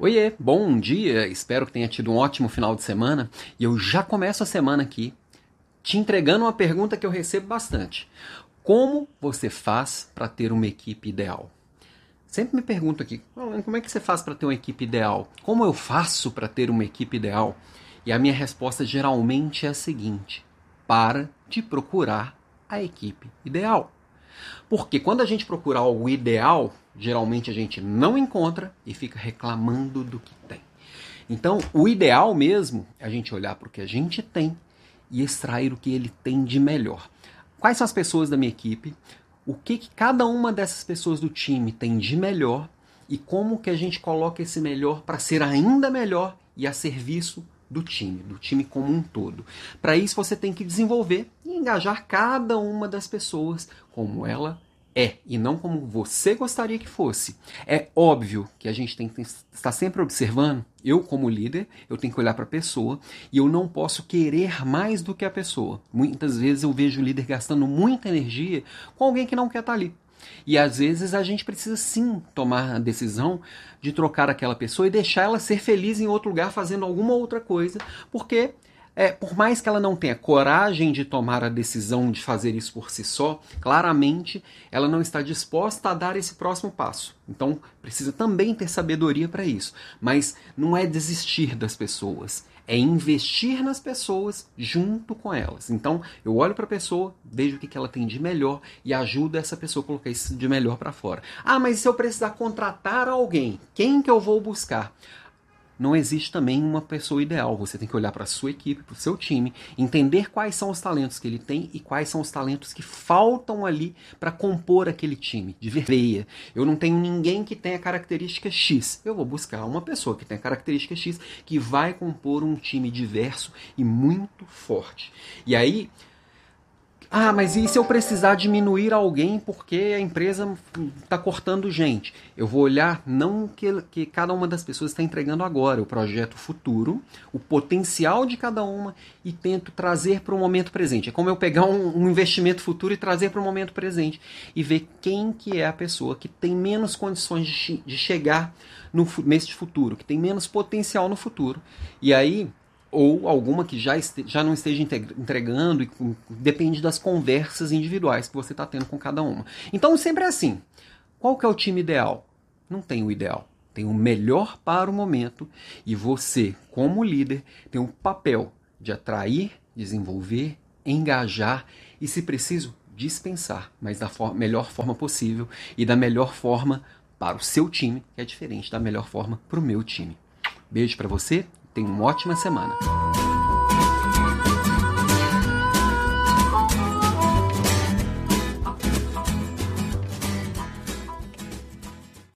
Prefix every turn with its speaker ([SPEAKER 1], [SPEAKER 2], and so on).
[SPEAKER 1] Oiê, bom dia, espero que tenha tido um ótimo final de semana e eu já começo a semana aqui te entregando uma pergunta que eu recebo bastante. Como você faz para ter uma equipe ideal? Sempre me pergunto aqui, como é que você faz para ter uma equipe ideal? Como eu faço para ter uma equipe ideal? E a minha resposta geralmente é a seguinte: para de procurar a equipe ideal. Porque quando a gente procura algo ideal, geralmente a gente não encontra e fica reclamando do que tem. Então, o ideal mesmo é a gente olhar para o que a gente tem e extrair o que ele tem de melhor. Quais são as pessoas da minha equipe? O que, que cada uma dessas pessoas do time tem de melhor e como que a gente coloca esse melhor para ser ainda melhor e a serviço do time, do time como um todo. Para isso você tem que desenvolver engajar cada uma das pessoas como ela é e não como você gostaria que fosse. É óbvio que a gente tem que estar sempre observando. Eu, como líder, eu tenho que olhar para a pessoa e eu não posso querer mais do que a pessoa. Muitas vezes eu vejo o líder gastando muita energia com alguém que não quer estar ali. E às vezes a gente precisa sim tomar a decisão de trocar aquela pessoa e deixar ela ser feliz em outro lugar fazendo alguma outra coisa, porque é, por mais que ela não tenha coragem de tomar a decisão de fazer isso por si só, claramente ela não está disposta a dar esse próximo passo. Então precisa também ter sabedoria para isso. Mas não é desistir das pessoas, é investir nas pessoas junto com elas. Então eu olho para a pessoa, vejo o que ela tem de melhor e ajudo essa pessoa a colocar isso de melhor para fora. Ah, mas se eu precisar contratar alguém, quem que eu vou buscar? Não existe também uma pessoa ideal. Você tem que olhar para a sua equipe, para o seu time, entender quais são os talentos que ele tem e quais são os talentos que faltam ali para compor aquele time de veia. Eu não tenho ninguém que tenha característica X. Eu vou buscar uma pessoa que tenha característica X que vai compor um time diverso e muito forte. E aí ah, mas e se eu precisar diminuir alguém porque a empresa está cortando gente? Eu vou olhar não que, que cada uma das pessoas está entregando agora, o projeto futuro, o potencial de cada uma e tento trazer para o momento presente. É como eu pegar um, um investimento futuro e trazer para o momento presente e ver quem que é a pessoa que tem menos condições de, de chegar no mês futuro, que tem menos potencial no futuro. E aí ou alguma que já, este, já não esteja entregando, e depende das conversas individuais que você está tendo com cada uma. Então sempre é assim. Qual que é o time ideal? Não tem o ideal. Tem o melhor para o momento e você, como líder, tem o papel de atrair, desenvolver, engajar e, se preciso, dispensar, mas da for melhor forma possível e da melhor forma para o seu time, que é diferente da melhor forma para o meu time. Beijo para você Tenha uma ótima semana.